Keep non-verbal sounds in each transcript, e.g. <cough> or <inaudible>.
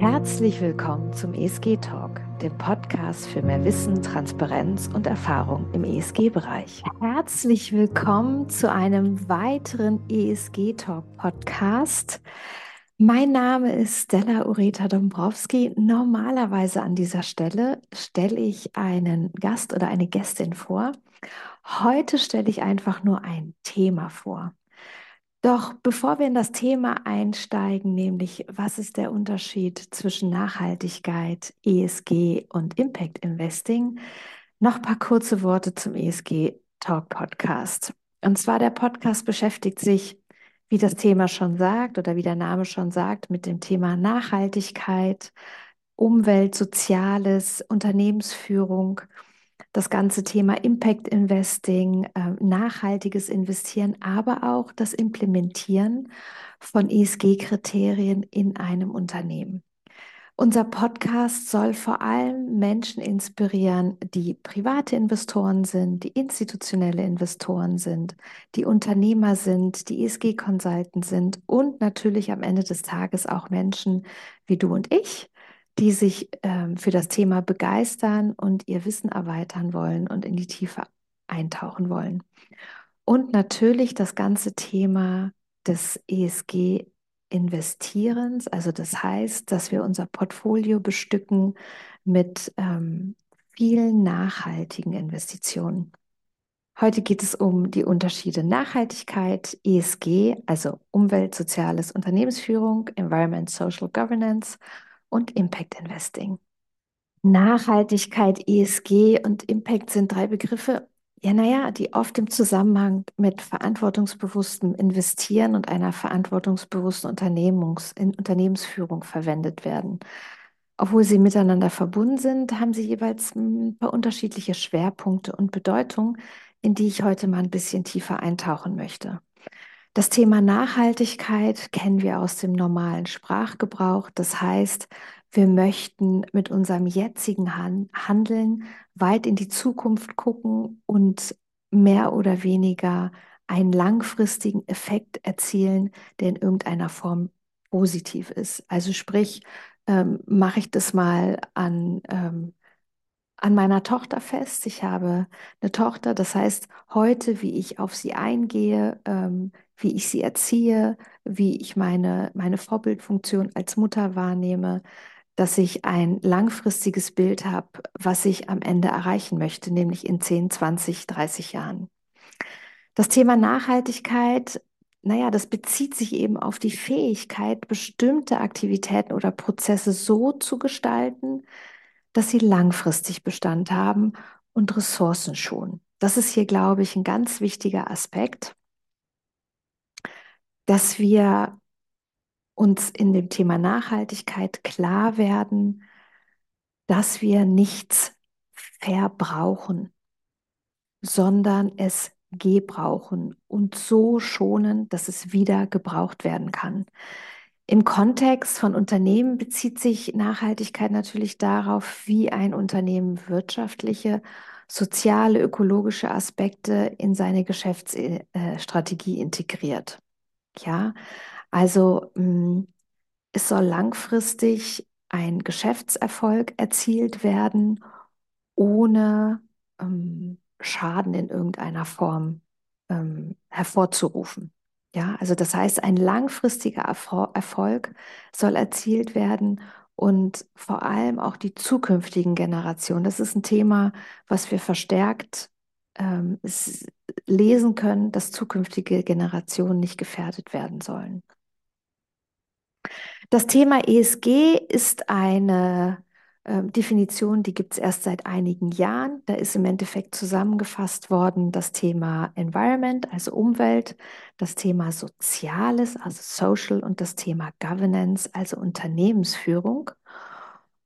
Herzlich willkommen zum ESG Talk, dem Podcast für mehr Wissen, Transparenz und Erfahrung im ESG-Bereich. Herzlich willkommen zu einem weiteren ESG Talk Podcast. Mein Name ist Stella Ureta Dombrowski. Normalerweise an dieser Stelle stelle ich einen Gast oder eine Gästin vor. Heute stelle ich einfach nur ein Thema vor. Doch bevor wir in das Thema einsteigen, nämlich was ist der Unterschied zwischen Nachhaltigkeit, ESG und Impact Investing, noch ein paar kurze Worte zum ESG Talk Podcast. Und zwar der Podcast beschäftigt sich, wie das Thema schon sagt oder wie der Name schon sagt, mit dem Thema Nachhaltigkeit, Umwelt, Soziales, Unternehmensführung das ganze Thema Impact Investing, äh, nachhaltiges Investieren, aber auch das Implementieren von ESG-Kriterien in einem Unternehmen. Unser Podcast soll vor allem Menschen inspirieren, die private Investoren sind, die institutionelle Investoren sind, die Unternehmer sind, die ESG-Consultants sind und natürlich am Ende des Tages auch Menschen wie du und ich, die sich ähm, für das Thema begeistern und ihr Wissen erweitern wollen und in die Tiefe eintauchen wollen. Und natürlich das ganze Thema des ESG-Investierens, also das heißt, dass wir unser Portfolio bestücken mit ähm, vielen nachhaltigen Investitionen. Heute geht es um die Unterschiede Nachhaltigkeit, ESG, also Umwelt, Soziales, Unternehmensführung, Environment, Social Governance und Impact Investing. Nachhaltigkeit, ESG und Impact sind drei Begriffe, ja, naja, die oft im Zusammenhang mit verantwortungsbewusstem Investieren und einer verantwortungsbewussten Unternehmungs Unternehmensführung verwendet werden. Obwohl sie miteinander verbunden sind, haben sie jeweils ein paar unterschiedliche Schwerpunkte und Bedeutungen, in die ich heute mal ein bisschen tiefer eintauchen möchte. Das Thema Nachhaltigkeit kennen wir aus dem normalen Sprachgebrauch. Das heißt, wir möchten mit unserem jetzigen Handeln weit in die Zukunft gucken und mehr oder weniger einen langfristigen Effekt erzielen, der in irgendeiner Form positiv ist. Also sprich, ähm, mache ich das mal an ähm, an meiner Tochter fest. Ich habe eine Tochter, das heißt, heute, wie ich auf sie eingehe, ähm, wie ich sie erziehe, wie ich meine, meine Vorbildfunktion als Mutter wahrnehme, dass ich ein langfristiges Bild habe, was ich am Ende erreichen möchte, nämlich in 10, 20, 30 Jahren. Das Thema Nachhaltigkeit, naja, das bezieht sich eben auf die Fähigkeit, bestimmte Aktivitäten oder Prozesse so zu gestalten, dass sie langfristig Bestand haben und Ressourcen schonen. Das ist hier, glaube ich, ein ganz wichtiger Aspekt, dass wir uns in dem Thema Nachhaltigkeit klar werden, dass wir nichts verbrauchen, sondern es gebrauchen und so schonen, dass es wieder gebraucht werden kann. Im Kontext von Unternehmen bezieht sich Nachhaltigkeit natürlich darauf, wie ein Unternehmen wirtschaftliche, soziale, ökologische Aspekte in seine Geschäftsstrategie integriert. Ja, also mm, es soll langfristig ein Geschäftserfolg erzielt werden, ohne ähm, Schaden in irgendeiner Form ähm, hervorzurufen. Ja, also das heißt, ein langfristiger Erfolg soll erzielt werden und vor allem auch die zukünftigen Generationen. Das ist ein Thema, was wir verstärkt ähm, lesen können, dass zukünftige Generationen nicht gefährdet werden sollen. Das Thema ESG ist eine ähm, Definition, die gibt es erst seit einigen Jahren. Da ist im Endeffekt zusammengefasst worden das Thema Environment, also Umwelt, das Thema Soziales, also Social und das Thema Governance, also Unternehmensführung.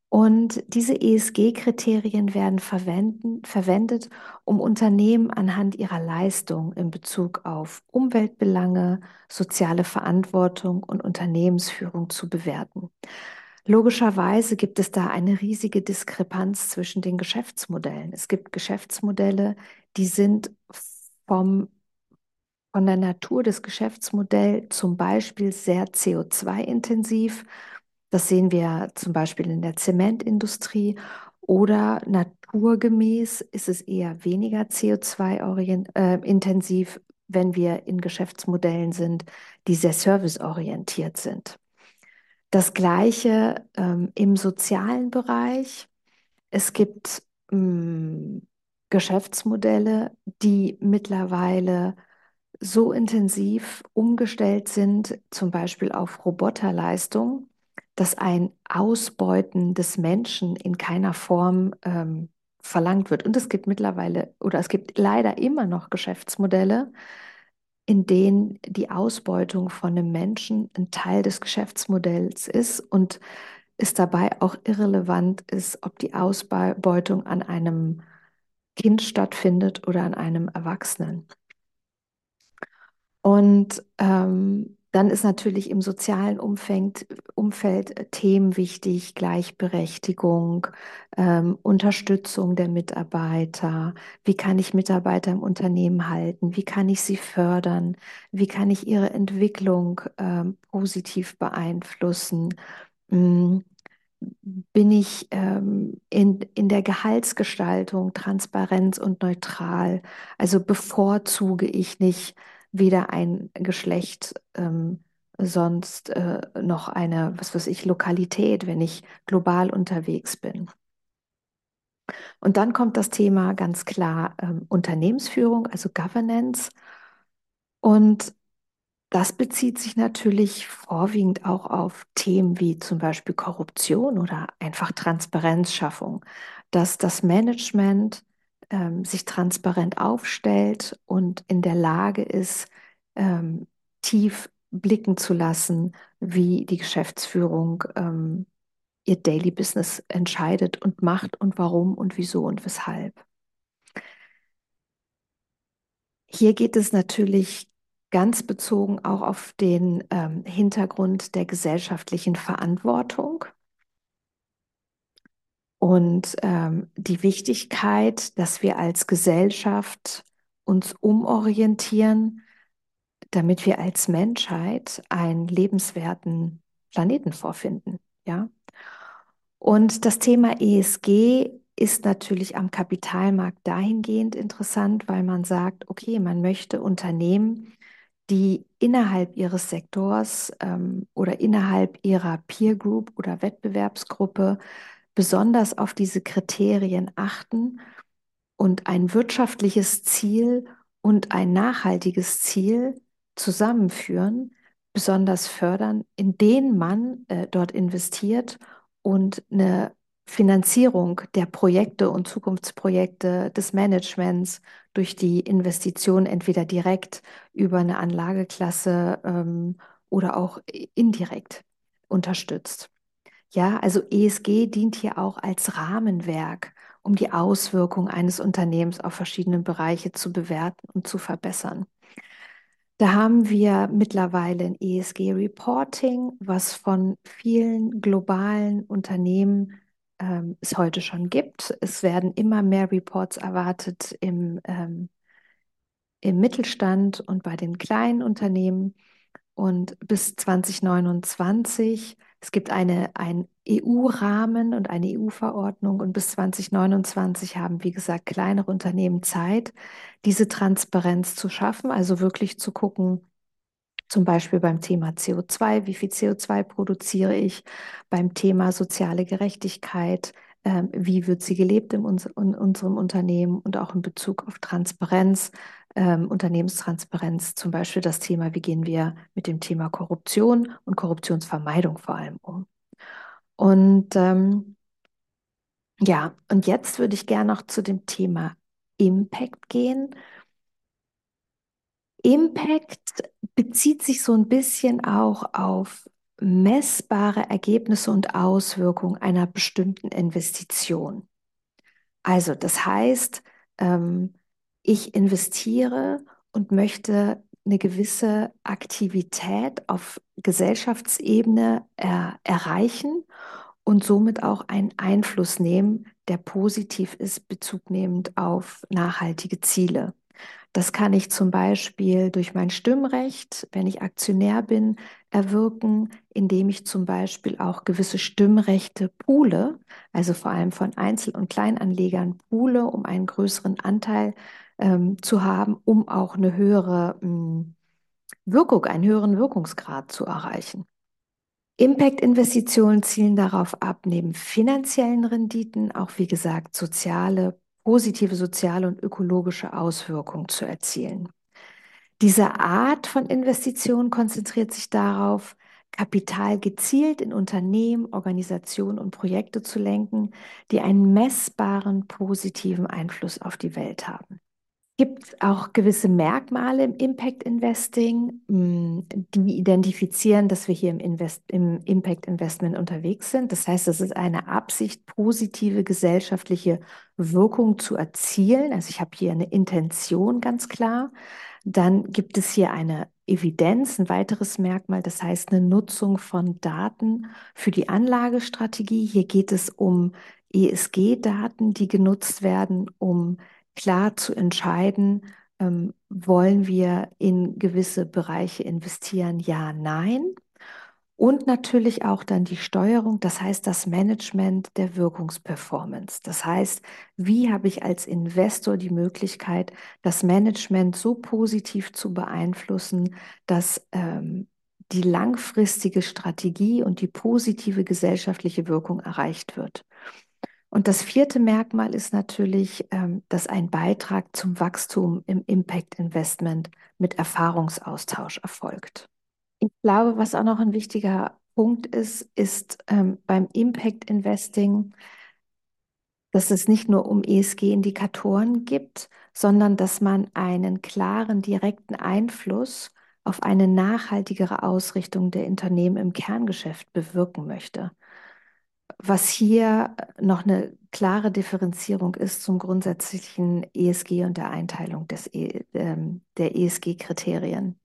Und diese ESG-Kriterien werden verwendet, um Unternehmen anhand ihrer Leistung in Bezug auf Umweltbelange, soziale Verantwortung und Unternehmensführung zu bewerten. Logischerweise gibt es da eine riesige Diskrepanz zwischen den Geschäftsmodellen. Es gibt Geschäftsmodelle, die sind vom, von der Natur des Geschäftsmodells zum Beispiel sehr CO2-intensiv. Das sehen wir zum Beispiel in der Zementindustrie oder naturgemäß ist es eher weniger CO2-intensiv, äh, wenn wir in Geschäftsmodellen sind, die sehr serviceorientiert sind. Das gleiche ähm, im sozialen Bereich. Es gibt mh, Geschäftsmodelle, die mittlerweile so intensiv umgestellt sind, zum Beispiel auf Roboterleistung, dass ein Ausbeuten des Menschen in keiner Form ähm, verlangt wird. Und es gibt mittlerweile oder es gibt leider immer noch Geschäftsmodelle, in denen die Ausbeutung von einem Menschen ein Teil des Geschäftsmodells ist und es dabei auch irrelevant ist, ob die Ausbeutung an einem Kind stattfindet oder an einem Erwachsenen. Und ähm, dann ist natürlich im sozialen Umfeld, Umfeld äh, Themen wichtig, Gleichberechtigung, ähm, Unterstützung der Mitarbeiter. Wie kann ich Mitarbeiter im Unternehmen halten? Wie kann ich sie fördern? Wie kann ich ihre Entwicklung ähm, positiv beeinflussen? Hm bin ich ähm, in, in der Gehaltsgestaltung transparent und neutral. Also bevorzuge ich nicht weder ein Geschlecht ähm, sonst äh, noch eine, was weiß ich, Lokalität, wenn ich global unterwegs bin. Und dann kommt das Thema ganz klar ähm, Unternehmensführung, also Governance. Und das bezieht sich natürlich vorwiegend auch auf Themen wie zum Beispiel Korruption oder einfach Transparenzschaffung, dass das Management ähm, sich transparent aufstellt und in der Lage ist, ähm, tief blicken zu lassen, wie die Geschäftsführung ähm, ihr Daily Business entscheidet und macht und warum und wieso und weshalb. Hier geht es natürlich ganz bezogen auch auf den ähm, Hintergrund der gesellschaftlichen Verantwortung und ähm, die Wichtigkeit, dass wir als Gesellschaft uns umorientieren, damit wir als Menschheit einen lebenswerten Planeten vorfinden. Ja? Und das Thema ESG ist natürlich am Kapitalmarkt dahingehend interessant, weil man sagt, okay, man möchte Unternehmen, die innerhalb ihres Sektors ähm, oder innerhalb ihrer Peer Group oder Wettbewerbsgruppe besonders auf diese Kriterien achten und ein wirtschaftliches Ziel und ein nachhaltiges Ziel zusammenführen, besonders fördern, in denen man äh, dort investiert und eine Finanzierung der Projekte und Zukunftsprojekte des Managements durch die Investition entweder direkt über eine Anlageklasse ähm, oder auch indirekt unterstützt. Ja, also ESG dient hier auch als Rahmenwerk, um die Auswirkungen eines Unternehmens auf verschiedene Bereiche zu bewerten und zu verbessern. Da haben wir mittlerweile ein ESG-Reporting, was von vielen globalen Unternehmen ähm, es heute schon gibt. Es werden immer mehr Reports erwartet im, ähm, im Mittelstand und bei den kleinen Unternehmen. Und bis 2029 es gibt eine, einen EU-Rahmen und eine EU-Verordnung und bis 2029 haben, wie gesagt, kleinere Unternehmen Zeit, diese Transparenz zu schaffen, also wirklich zu gucken, zum Beispiel beim Thema CO2, wie viel CO2 produziere ich, beim Thema soziale Gerechtigkeit, äh, wie wird sie gelebt in, uns, in unserem Unternehmen und auch in Bezug auf Transparenz, ähm, Unternehmenstransparenz, zum Beispiel das Thema, wie gehen wir mit dem Thema Korruption und Korruptionsvermeidung vor allem um. Und ähm, ja, und jetzt würde ich gerne noch zu dem Thema Impact gehen. Impact bezieht sich so ein bisschen auch auf messbare Ergebnisse und Auswirkungen einer bestimmten Investition. Also das heißt, ähm, ich investiere und möchte eine gewisse Aktivität auf Gesellschaftsebene er erreichen und somit auch einen Einfluss nehmen, der positiv ist, bezugnehmend auf nachhaltige Ziele. Das kann ich zum Beispiel durch mein Stimmrecht, wenn ich Aktionär bin, erwirken, indem ich zum Beispiel auch gewisse Stimmrechte poole, also vor allem von Einzel- und Kleinanlegern poole, um einen größeren Anteil ähm, zu haben, um auch eine höhere mh, hm, Wirkung, einen höheren Wirkungsgrad zu erreichen. Impact-Investitionen zielen darauf ab, neben finanziellen Renditen auch, wie gesagt, soziale positive soziale und ökologische Auswirkungen zu erzielen. Diese Art von Investition konzentriert sich darauf, Kapital gezielt in Unternehmen, Organisationen und Projekte zu lenken, die einen messbaren positiven Einfluss auf die Welt haben gibt auch gewisse Merkmale im Impact Investing, mm, die identifizieren, dass wir hier im, Invest im Impact Investment unterwegs sind. Das heißt, es ist eine Absicht, positive gesellschaftliche Wirkung zu erzielen. Also ich habe hier eine Intention ganz klar. Dann gibt es hier eine Evidenz, ein weiteres Merkmal, das heißt eine Nutzung von Daten für die Anlagestrategie. Hier geht es um ESG-Daten, die genutzt werden, um klar zu entscheiden, ähm, wollen wir in gewisse Bereiche investieren, ja, nein. Und natürlich auch dann die Steuerung, das heißt das Management der Wirkungsperformance. Das heißt, wie habe ich als Investor die Möglichkeit, das Management so positiv zu beeinflussen, dass ähm, die langfristige Strategie und die positive gesellschaftliche Wirkung erreicht wird. Und das vierte Merkmal ist natürlich, ähm, dass ein Beitrag zum Wachstum im Impact Investment mit Erfahrungsaustausch erfolgt. Ich glaube, was auch noch ein wichtiger Punkt ist, ist ähm, beim Impact Investing, dass es nicht nur um ESG-Indikatoren gibt, sondern dass man einen klaren, direkten Einfluss auf eine nachhaltigere Ausrichtung der Unternehmen im Kerngeschäft bewirken möchte was hier noch eine klare Differenzierung ist zum grundsätzlichen ESG und der Einteilung des e, ähm, der ESG-Kriterien.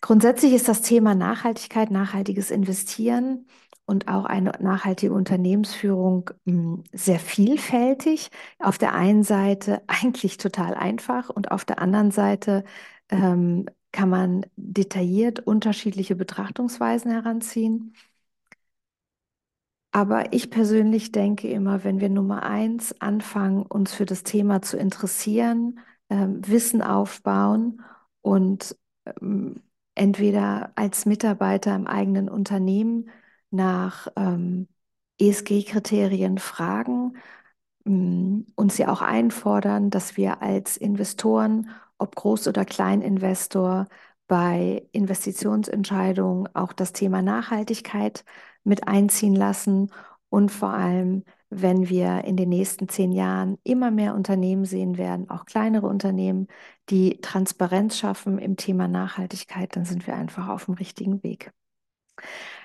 Grundsätzlich ist das Thema Nachhaltigkeit, nachhaltiges Investieren und auch eine nachhaltige Unternehmensführung hm, sehr vielfältig. Auf der einen Seite <laughs> eigentlich total einfach und auf der anderen Seite ähm, kann man detailliert unterschiedliche Betrachtungsweisen heranziehen. Aber ich persönlich denke immer, wenn wir Nummer eins anfangen, uns für das Thema zu interessieren, ähm, Wissen aufbauen und ähm, entweder als Mitarbeiter im eigenen Unternehmen nach ähm, ESG-Kriterien fragen, ähm, uns ja auch einfordern, dass wir als Investoren, ob Groß- oder Kleininvestor, bei Investitionsentscheidungen auch das Thema Nachhaltigkeit mit einziehen lassen und vor allem, wenn wir in den nächsten zehn Jahren immer mehr Unternehmen sehen werden, auch kleinere Unternehmen, die Transparenz schaffen im Thema Nachhaltigkeit, dann sind wir einfach auf dem richtigen Weg.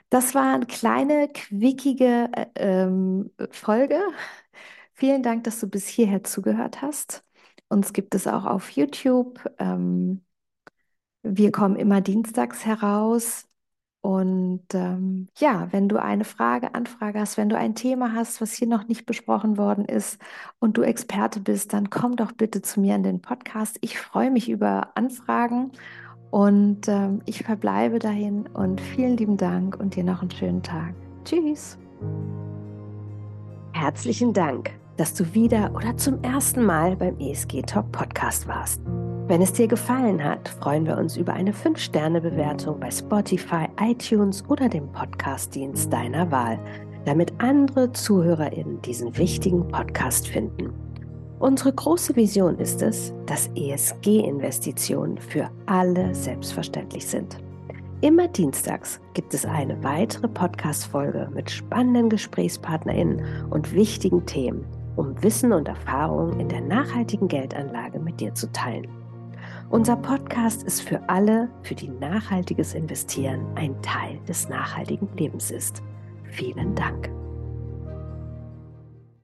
Das war eine kleine, quickige äh, ähm, Folge. Vielen Dank, dass du bis hierher zugehört hast. Uns gibt es auch auf YouTube. Ähm, wir kommen immer dienstags heraus. Und ähm, ja, wenn du eine Frage, Anfrage hast, wenn du ein Thema hast, was hier noch nicht besprochen worden ist und du Experte bist, dann komm doch bitte zu mir in den Podcast. Ich freue mich über Anfragen und ähm, ich verbleibe dahin und vielen lieben Dank und dir noch einen schönen Tag. Tschüss. Herzlichen Dank, dass du wieder oder zum ersten Mal beim ESG Talk Podcast warst. Wenn es dir gefallen hat, freuen wir uns über eine 5-Sterne-Bewertung bei Spotify, iTunes oder dem Podcast-Dienst deiner Wahl, damit andere ZuhörerInnen diesen wichtigen Podcast finden. Unsere große Vision ist es, dass ESG-Investitionen für alle selbstverständlich sind. Immer dienstags gibt es eine weitere Podcast-Folge mit spannenden GesprächspartnerInnen und wichtigen Themen, um Wissen und Erfahrungen in der nachhaltigen Geldanlage mit dir zu teilen. Unser Podcast ist für alle, für die nachhaltiges Investieren ein Teil des nachhaltigen Lebens ist. Vielen Dank.